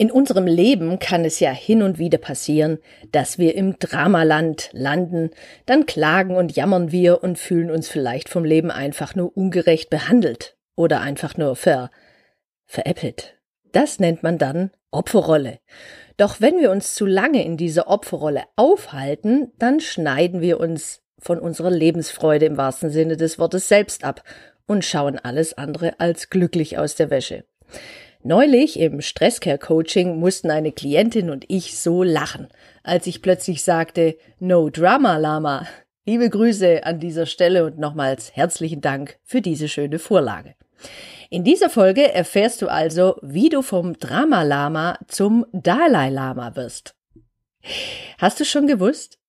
In unserem Leben kann es ja hin und wieder passieren, dass wir im Dramaland landen, dann klagen und jammern wir und fühlen uns vielleicht vom Leben einfach nur ungerecht behandelt oder einfach nur ver veräppelt. Das nennt man dann Opferrolle. Doch wenn wir uns zu lange in dieser Opferrolle aufhalten, dann schneiden wir uns von unserer Lebensfreude im wahrsten Sinne des Wortes selbst ab und schauen alles andere als glücklich aus der Wäsche. Neulich im Stresscare-Coaching mussten eine Klientin und ich so lachen, als ich plötzlich sagte, No Drama Lama. Liebe Grüße an dieser Stelle und nochmals herzlichen Dank für diese schöne Vorlage. In dieser Folge erfährst du also, wie du vom Drama Lama zum Dalai Lama wirst. Hast du schon gewusst?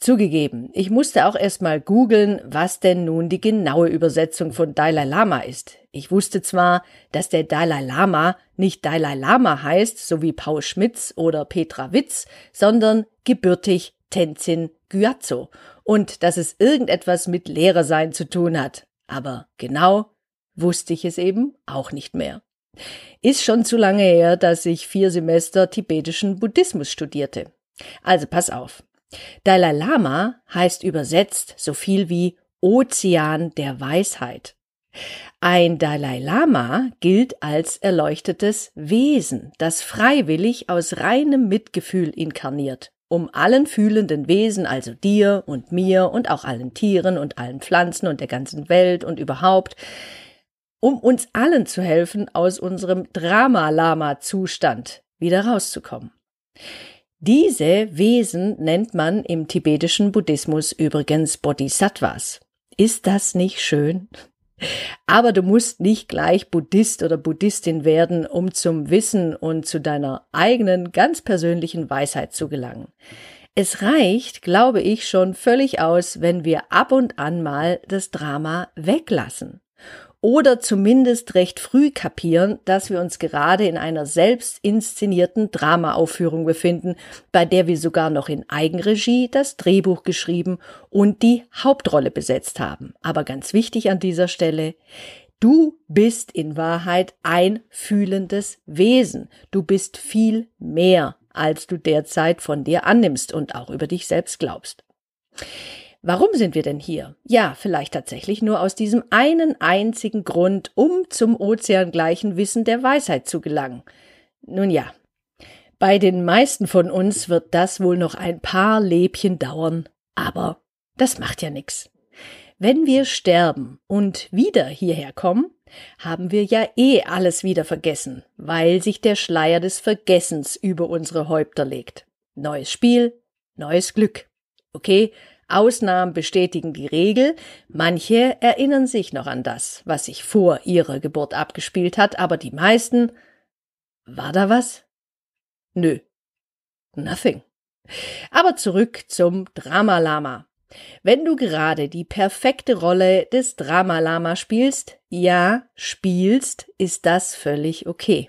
Zugegeben, ich musste auch erstmal googeln, was denn nun die genaue Übersetzung von Dalai Lama ist. Ich wusste zwar, dass der Dalai Lama nicht Dalai Lama heißt, so wie Paul Schmitz oder Petra Witz, sondern gebürtig Tenzin Gyatso und dass es irgendetwas mit Lehrer sein zu tun hat. Aber genau wusste ich es eben auch nicht mehr. Ist schon zu lange her, dass ich vier Semester tibetischen Buddhismus studierte. Also pass auf. Dalai Lama heißt übersetzt so viel wie Ozean der Weisheit. Ein Dalai Lama gilt als erleuchtetes Wesen, das freiwillig aus reinem Mitgefühl inkarniert, um allen fühlenden Wesen, also dir und mir und auch allen Tieren und allen Pflanzen und der ganzen Welt und überhaupt, um uns allen zu helfen, aus unserem Drama-Lama-Zustand wieder rauszukommen. Diese Wesen nennt man im tibetischen Buddhismus übrigens Bodhisattvas. Ist das nicht schön? Aber du musst nicht gleich Buddhist oder Buddhistin werden, um zum Wissen und zu deiner eigenen ganz persönlichen Weisheit zu gelangen. Es reicht, glaube ich, schon völlig aus, wenn wir ab und an mal das Drama weglassen oder zumindest recht früh kapieren, dass wir uns gerade in einer selbst inszenierten Dramaaufführung befinden, bei der wir sogar noch in Eigenregie das Drehbuch geschrieben und die Hauptrolle besetzt haben. Aber ganz wichtig an dieser Stelle, Du bist in Wahrheit ein fühlendes Wesen. Du bist viel mehr, als du derzeit von dir annimmst und auch über dich selbst glaubst. Warum sind wir denn hier? Ja, vielleicht tatsächlich nur aus diesem einen einzigen Grund, um zum ozeangleichen Wissen der Weisheit zu gelangen. Nun ja, bei den meisten von uns wird das wohl noch ein paar Lebchen dauern, aber das macht ja nix. Wenn wir sterben und wieder hierher kommen, haben wir ja eh alles wieder vergessen, weil sich der Schleier des Vergessens über unsere Häupter legt. Neues Spiel, neues Glück. Okay, Ausnahmen bestätigen die Regel. Manche erinnern sich noch an das, was sich vor ihrer Geburt abgespielt hat, aber die meisten. War da was? Nö. Nothing. Aber zurück zum Dramalama. Wenn du gerade die perfekte Rolle des Dramalama spielst, ja, spielst, ist das völlig okay.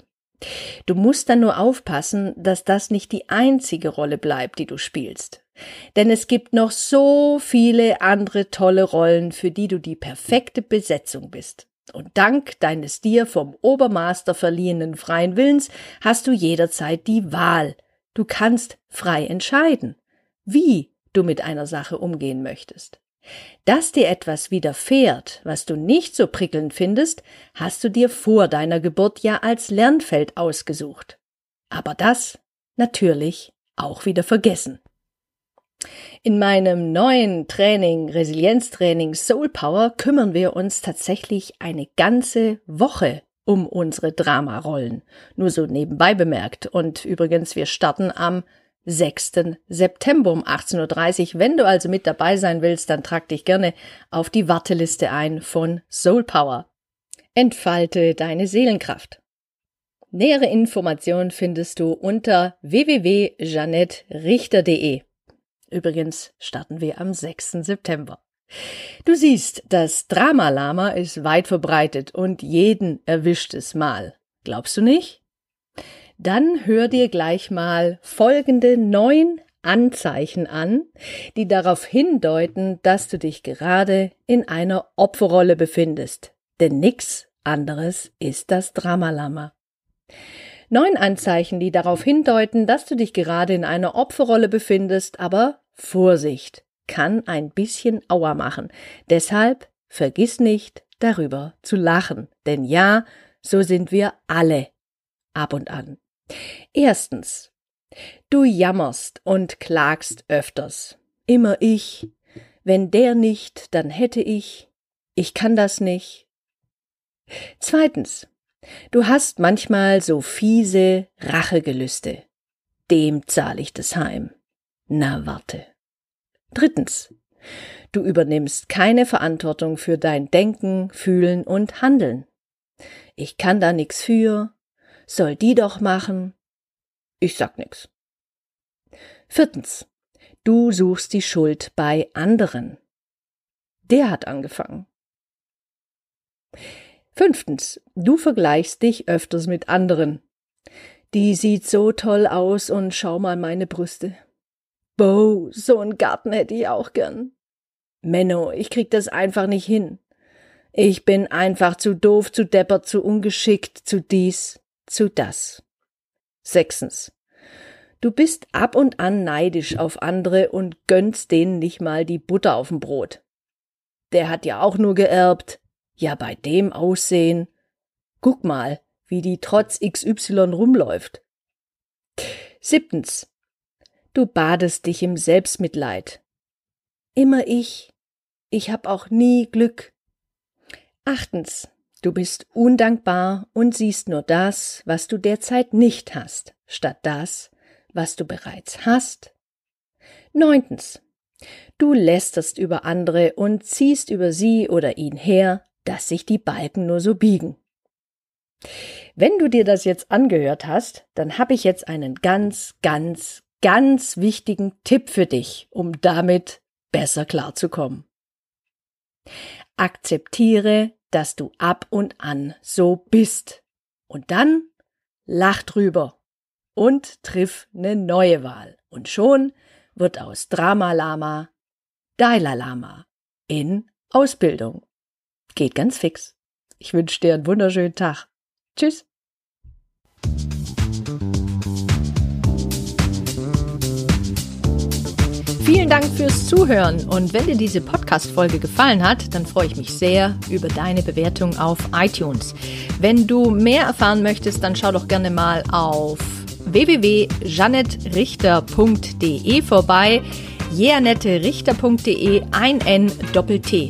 Du musst dann nur aufpassen, dass das nicht die einzige Rolle bleibt, die du spielst. Denn es gibt noch so viele andere tolle Rollen, für die du die perfekte Besetzung bist. Und dank deines dir vom Obermaster verliehenen freien Willens hast du jederzeit die Wahl. Du kannst frei entscheiden, wie du mit einer Sache umgehen möchtest. Dass dir etwas widerfährt, was du nicht so prickelnd findest, hast du dir vor deiner Geburt ja als Lernfeld ausgesucht. Aber das natürlich auch wieder vergessen. In meinem neuen Training, Resilienztraining Soul Power, kümmern wir uns tatsächlich eine ganze Woche um unsere Dramarollen. Nur so nebenbei bemerkt. Und übrigens, wir starten am 6. September um 18.30 Uhr. Wenn du also mit dabei sein willst, dann trag dich gerne auf die Warteliste ein von Soul Power. Entfalte deine Seelenkraft. nähere Informationen findest du unter www.janettrichter.de. Übrigens starten wir am 6. September. Du siehst, das Dramalama ist weit verbreitet und jeden erwischt es mal. Glaubst du nicht? Dann hör dir gleich mal folgende neun Anzeichen an, die darauf hindeuten, dass du dich gerade in einer Opferrolle befindest. Denn nix anderes ist das Dramalama. Neun Anzeichen, die darauf hindeuten, dass du dich gerade in einer Opferrolle befindest, aber Vorsicht, kann ein bisschen Auer machen. Deshalb vergiss nicht, darüber zu lachen. Denn ja, so sind wir alle ab und an. Erstens. Du jammerst und klagst öfters. Immer ich. Wenn der nicht, dann hätte ich. Ich kann das nicht. Zweitens. Du hast manchmal so fiese Rachegelüste. Dem zahl ich das heim. Na warte. Drittens. Du übernimmst keine Verantwortung für dein Denken, Fühlen und Handeln. Ich kann da nix für. Soll die doch machen. Ich sag nix. Viertens. Du suchst die Schuld bei anderen. Der hat angefangen. Fünftens. Du vergleichst dich öfters mit anderen. Die sieht so toll aus und schau mal meine Brüste. Bo, so einen Garten hätte ich auch gern. Menno, ich krieg das einfach nicht hin. Ich bin einfach zu doof, zu deppert, zu ungeschickt, zu dies, zu das. Sechstens. Du bist ab und an neidisch auf andere und gönnst denen nicht mal die Butter auf dem Brot. Der hat ja auch nur geerbt. Ja, bei dem Aussehen. Guck mal, wie die trotz XY rumläuft. Siebtens. Du badest dich im Selbstmitleid. Immer ich. Ich hab auch nie Glück. Achtens. Du bist undankbar und siehst nur das, was du derzeit nicht hast, statt das, was du bereits hast. Neuntens. Du lästerst über andere und ziehst über sie oder ihn her, dass sich die Balken nur so biegen. Wenn du dir das jetzt angehört hast, dann habe ich jetzt einen ganz, ganz, ganz wichtigen Tipp für dich, um damit besser klarzukommen. Akzeptiere, dass du ab und an so bist. Und dann lach drüber und triff eine neue Wahl. Und schon wird aus Drama Lama Dalai Lama in Ausbildung. Geht ganz fix. Ich wünsche dir einen wunderschönen Tag. Tschüss. Vielen Dank fürs Zuhören und wenn dir diese Podcast-Folge gefallen hat, dann freue ich mich sehr über deine Bewertung auf iTunes. Wenn du mehr erfahren möchtest, dann schau doch gerne mal auf www.janettrichter.de vorbei. jeanetterichter.de ein N Doppel T.